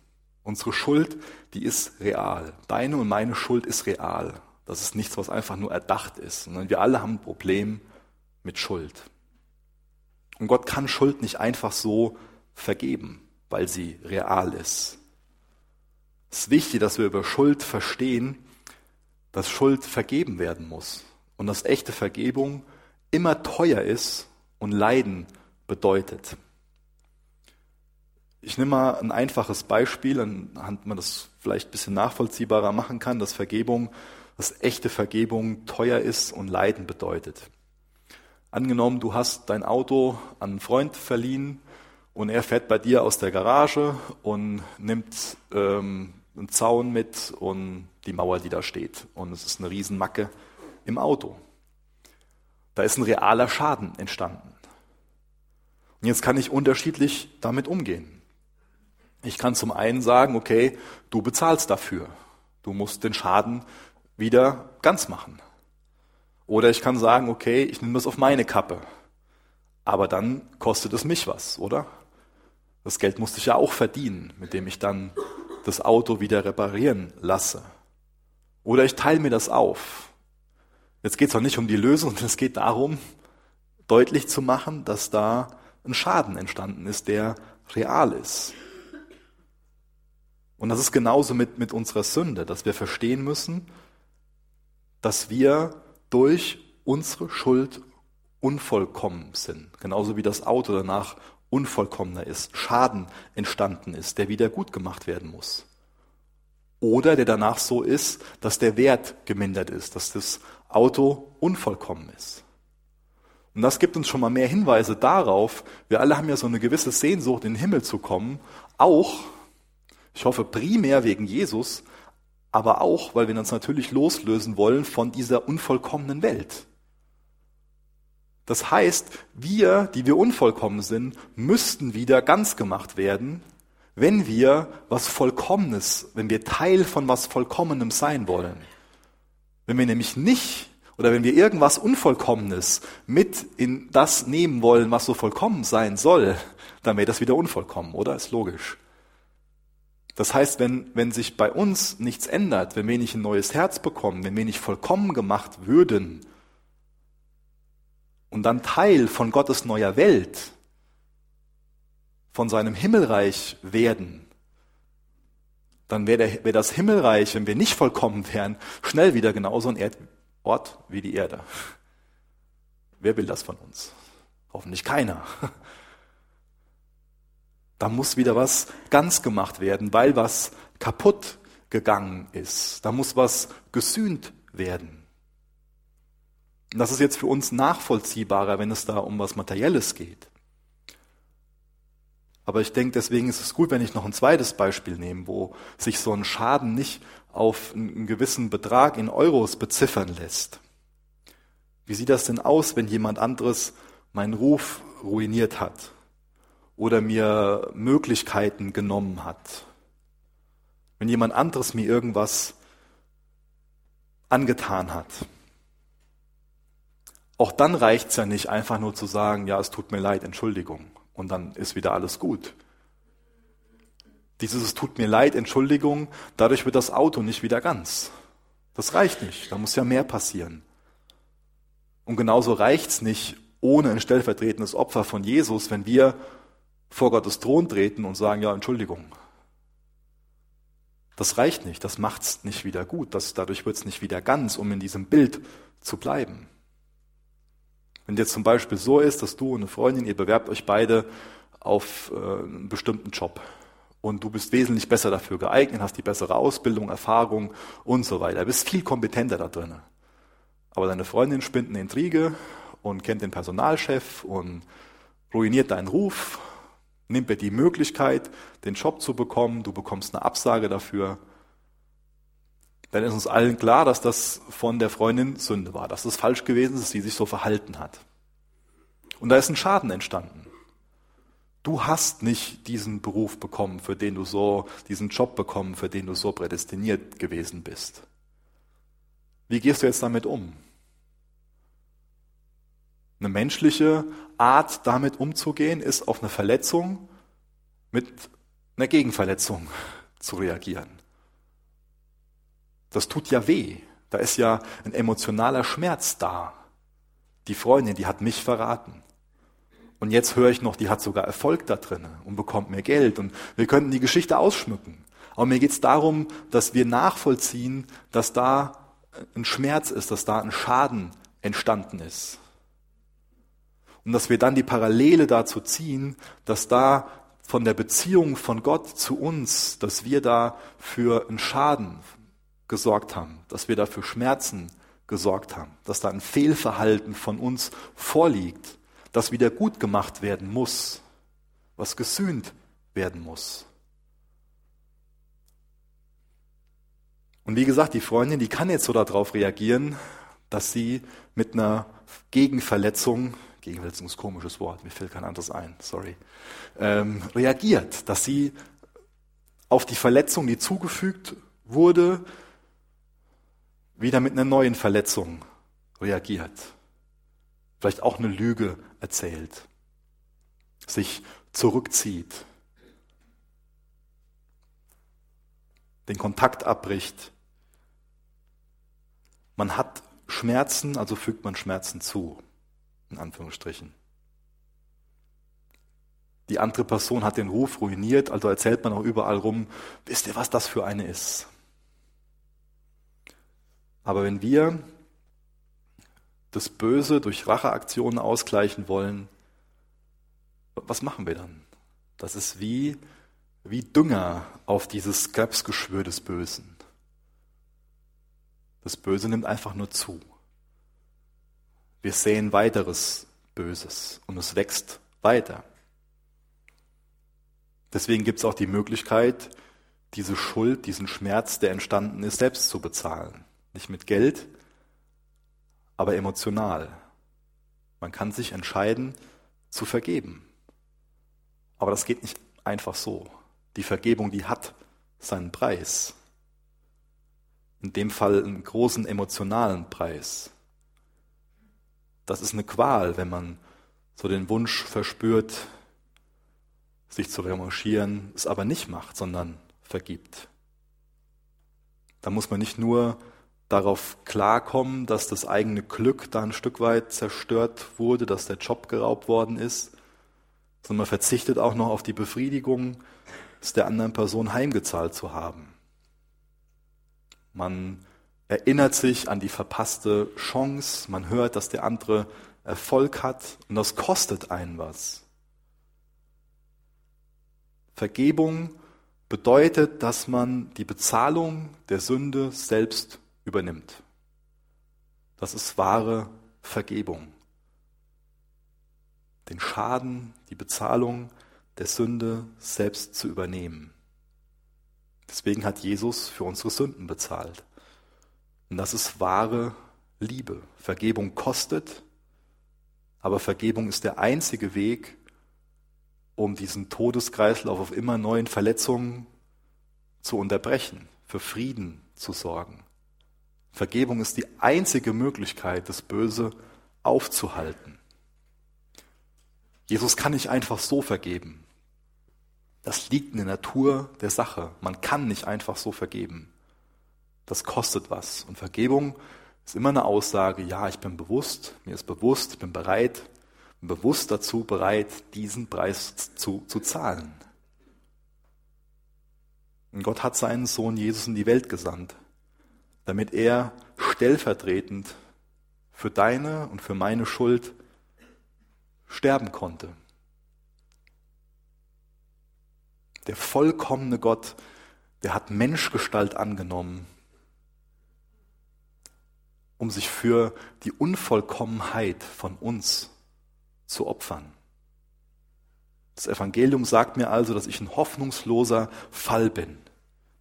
Unsere Schuld, die ist real. Deine und meine Schuld ist real. Das ist nichts, was einfach nur erdacht ist, sondern wir alle haben ein Problem mit Schuld. Und Gott kann Schuld nicht einfach so vergeben, weil sie real ist. Es ist wichtig, dass wir über Schuld verstehen, dass Schuld vergeben werden muss und dass echte Vergebung immer teuer ist und Leiden bedeutet. Ich nehme mal ein einfaches Beispiel, anhand man das vielleicht ein bisschen nachvollziehbarer machen kann, dass Vergebung, dass echte Vergebung teuer ist und Leiden bedeutet. Angenommen, du hast dein Auto an einen Freund verliehen und er fährt bei dir aus der Garage und nimmt ähm, einen Zaun mit und die Mauer, die da steht. Und es ist eine Riesenmacke im Auto. Da ist ein realer Schaden entstanden. Und jetzt kann ich unterschiedlich damit umgehen. Ich kann zum einen sagen, okay, du bezahlst dafür. Du musst den Schaden wieder ganz machen. Oder ich kann sagen, okay, ich nehme das auf meine Kappe. Aber dann kostet es mich was, oder? Das Geld musste ich ja auch verdienen, mit dem ich dann das Auto wieder reparieren lasse. Oder ich teile mir das auf. Jetzt geht es auch nicht um die Lösung, es geht darum, deutlich zu machen, dass da ein Schaden entstanden ist, der real ist. Und das ist genauso mit, mit unserer Sünde, dass wir verstehen müssen, dass wir durch unsere Schuld unvollkommen sind. Genauso wie das Auto danach unvollkommener ist, Schaden entstanden ist, der wieder gut gemacht werden muss. Oder der danach so ist, dass der Wert gemindert ist, dass das Auto unvollkommen ist. Und das gibt uns schon mal mehr Hinweise darauf, wir alle haben ja so eine gewisse Sehnsucht, in den Himmel zu kommen, auch, ich hoffe primär wegen Jesus, aber auch, weil wir uns natürlich loslösen wollen von dieser unvollkommenen Welt. Das heißt, wir, die wir unvollkommen sind, müssten wieder ganz gemacht werden, wenn wir was Vollkommenes, wenn wir Teil von was Vollkommenem sein wollen. Wenn wir nämlich nicht oder wenn wir irgendwas Unvollkommenes mit in das nehmen wollen, was so vollkommen sein soll, dann wäre das wieder unvollkommen, oder? Ist logisch. Das heißt, wenn, wenn sich bei uns nichts ändert, wenn wir nicht ein neues Herz bekommen, wenn wir nicht vollkommen gemacht würden, und dann Teil von Gottes neuer Welt, von seinem Himmelreich werden, dann wäre wär das Himmelreich, wenn wir nicht vollkommen wären, schnell wieder genauso ein Erd Ort wie die Erde. Wer will das von uns? Hoffentlich keiner. Da muss wieder was ganz gemacht werden, weil was kaputt gegangen ist. Da muss was gesühnt werden. Und das ist jetzt für uns nachvollziehbarer, wenn es da um was Materielles geht. Aber ich denke, deswegen ist es gut, wenn ich noch ein zweites Beispiel nehme, wo sich so ein Schaden nicht auf einen gewissen Betrag in Euros beziffern lässt. Wie sieht das denn aus, wenn jemand anderes meinen Ruf ruiniert hat oder mir Möglichkeiten genommen hat? Wenn jemand anderes mir irgendwas angetan hat? Auch dann reicht es ja nicht, einfach nur zu sagen, ja, es tut mir leid, Entschuldigung, und dann ist wieder alles gut. Dieses Es tut mir leid, Entschuldigung, dadurch wird das Auto nicht wieder ganz. Das reicht nicht, da muss ja mehr passieren. Und genauso reicht es nicht ohne ein stellvertretendes Opfer von Jesus, wenn wir vor Gottes Thron treten und sagen, ja, Entschuldigung. Das reicht nicht, das macht es nicht wieder gut, das, dadurch es nicht wieder ganz, um in diesem Bild zu bleiben. Wenn jetzt zum Beispiel so ist, dass du und eine Freundin, ihr bewerbt euch beide auf äh, einen bestimmten Job und du bist wesentlich besser dafür geeignet, hast die bessere Ausbildung, Erfahrung und so weiter, bist viel kompetenter da drin. Aber deine Freundin spinnt eine Intrige und kennt den Personalchef und ruiniert deinen Ruf, nimmt dir die Möglichkeit, den Job zu bekommen, du bekommst eine Absage dafür dann ist uns allen klar, dass das von der Freundin Sünde war, dass es falsch gewesen ist, dass sie sich so verhalten hat. Und da ist ein Schaden entstanden. Du hast nicht diesen Beruf bekommen, für den du so, diesen Job bekommen, für den du so prädestiniert gewesen bist. Wie gehst du jetzt damit um? Eine menschliche Art, damit umzugehen, ist auf eine Verletzung mit einer Gegenverletzung zu reagieren. Das tut ja weh. Da ist ja ein emotionaler Schmerz da. Die Freundin, die hat mich verraten. Und jetzt höre ich noch, die hat sogar Erfolg da drin und bekommt mehr Geld. Und wir könnten die Geschichte ausschmücken. Aber mir geht es darum, dass wir nachvollziehen, dass da ein Schmerz ist, dass da ein Schaden entstanden ist. Und dass wir dann die Parallele dazu ziehen, dass da von der Beziehung von Gott zu uns, dass wir da für einen Schaden, gesorgt haben, dass wir dafür Schmerzen gesorgt haben, dass da ein Fehlverhalten von uns vorliegt, das wieder gut gemacht werden muss, was gesühnt werden muss. Und wie gesagt, die Freundin, die kann jetzt so darauf reagieren, dass sie mit einer Gegenverletzung, Gegenverletzung ist ein komisches Wort, mir fällt kein anderes ein, sorry, ähm, reagiert, dass sie auf die Verletzung, die zugefügt wurde, wieder mit einer neuen Verletzung reagiert. Vielleicht auch eine Lüge erzählt, sich zurückzieht, den Kontakt abbricht. Man hat Schmerzen, also fügt man Schmerzen zu, in Anführungsstrichen. Die andere Person hat den Ruf ruiniert, also erzählt man auch überall rum, wisst ihr, was das für eine ist? Aber wenn wir das Böse durch Racheaktionen ausgleichen wollen, was machen wir dann? Das ist wie, wie Dünger auf dieses Krebsgeschwür des Bösen. Das Böse nimmt einfach nur zu. Wir sehen weiteres Böses und es wächst weiter. Deswegen gibt es auch die Möglichkeit, diese Schuld, diesen Schmerz, der entstanden ist, selbst zu bezahlen. Nicht mit Geld, aber emotional. Man kann sich entscheiden, zu vergeben. Aber das geht nicht einfach so. Die Vergebung, die hat seinen Preis. In dem Fall einen großen emotionalen Preis. Das ist eine Qual, wenn man so den Wunsch verspürt, sich zu revanchieren, es aber nicht macht, sondern vergibt. Da muss man nicht nur darauf klarkommen, dass das eigene Glück da ein Stück weit zerstört wurde, dass der Job geraubt worden ist, sondern man verzichtet auch noch auf die Befriedigung, es der anderen Person heimgezahlt zu haben. Man erinnert sich an die verpasste Chance, man hört, dass der andere Erfolg hat und das kostet einen was. Vergebung bedeutet, dass man die Bezahlung der Sünde selbst übernimmt. Das ist wahre Vergebung. Den Schaden, die Bezahlung der Sünde selbst zu übernehmen. Deswegen hat Jesus für unsere Sünden bezahlt. Und das ist wahre Liebe. Vergebung kostet, aber Vergebung ist der einzige Weg, um diesen Todeskreislauf auf immer neuen Verletzungen zu unterbrechen, für Frieden zu sorgen. Vergebung ist die einzige Möglichkeit, das Böse aufzuhalten. Jesus kann nicht einfach so vergeben. Das liegt in der Natur der Sache. Man kann nicht einfach so vergeben. Das kostet was. Und Vergebung ist immer eine Aussage, ja, ich bin bewusst, mir ist bewusst, ich bin bereit, bin bewusst dazu bereit, diesen Preis zu, zu zahlen. Und Gott hat seinen Sohn Jesus in die Welt gesandt, damit er stellvertretend für deine und für meine Schuld sterben konnte. Der vollkommene Gott, der hat Menschgestalt angenommen, um sich für die Unvollkommenheit von uns zu opfern. Das Evangelium sagt mir also, dass ich ein hoffnungsloser Fall bin,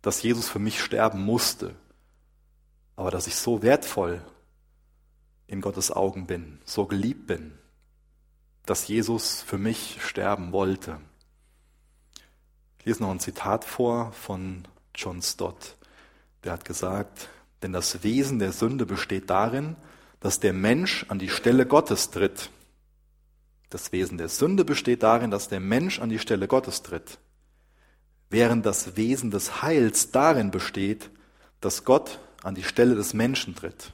dass Jesus für mich sterben musste, aber dass ich so wertvoll in Gottes Augen bin, so geliebt bin, dass Jesus für mich sterben wollte. Ich lese noch ein Zitat vor von John Stott. Der hat gesagt, denn das Wesen der Sünde besteht darin, dass der Mensch an die Stelle Gottes tritt das Wesen der Sünde besteht darin, dass der Mensch an die Stelle Gottes tritt, während das Wesen des Heils darin besteht, dass Gott an die Stelle des Menschen tritt.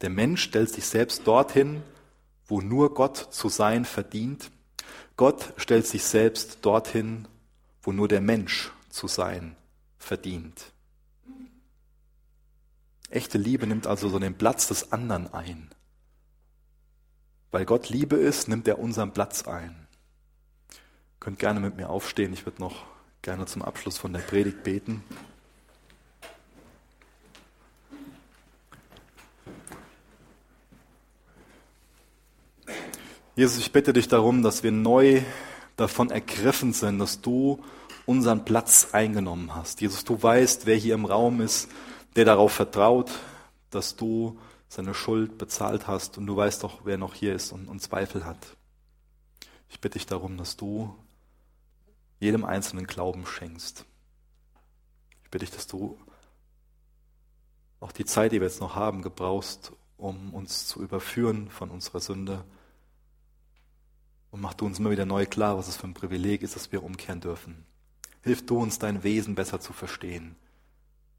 Der Mensch stellt sich selbst dorthin, wo nur Gott zu sein verdient. Gott stellt sich selbst dorthin, wo nur der Mensch zu sein verdient. Echte Liebe nimmt also so den Platz des anderen ein. Weil Gott Liebe ist, nimmt er unseren Platz ein. Ihr könnt gerne mit mir aufstehen. Ich würde noch gerne zum Abschluss von der Predigt beten. Jesus, ich bitte dich darum, dass wir neu davon ergriffen sind, dass du unseren Platz eingenommen hast. Jesus, du weißt, wer hier im Raum ist, der darauf vertraut, dass du seine Schuld bezahlt hast und du weißt doch, wer noch hier ist und, und Zweifel hat. Ich bitte dich darum, dass du jedem einzelnen Glauben schenkst. Ich bitte dich, dass du auch die Zeit, die wir jetzt noch haben, gebrauchst, um uns zu überführen von unserer Sünde. Und mach du uns immer wieder neu klar, was es für ein Privileg ist, dass wir umkehren dürfen. Hilf du uns, dein Wesen besser zu verstehen.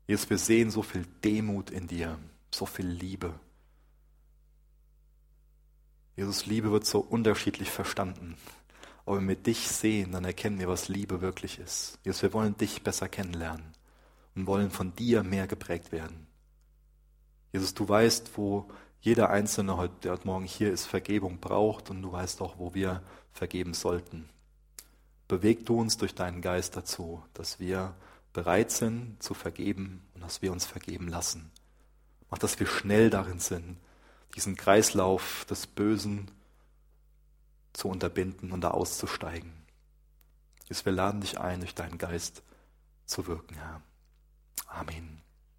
Jesus, wir sehen so viel Demut in dir, so viel Liebe. Jesus, Liebe wird so unterschiedlich verstanden. Aber wenn wir dich sehen, dann erkennen wir, was Liebe wirklich ist. Jesus, wir wollen dich besser kennenlernen und wollen von dir mehr geprägt werden. Jesus, du weißt, wo jeder Einzelne, heute, der heute Morgen hier ist, Vergebung braucht und du weißt auch, wo wir vergeben sollten. Beweg du uns durch deinen Geist dazu, dass wir bereit sind zu vergeben und dass wir uns vergeben lassen. Mach, dass wir schnell darin sind, diesen Kreislauf des Bösen zu unterbinden und da auszusteigen. Jesus, wir laden dich ein, durch deinen Geist zu wirken, Herr. Amen.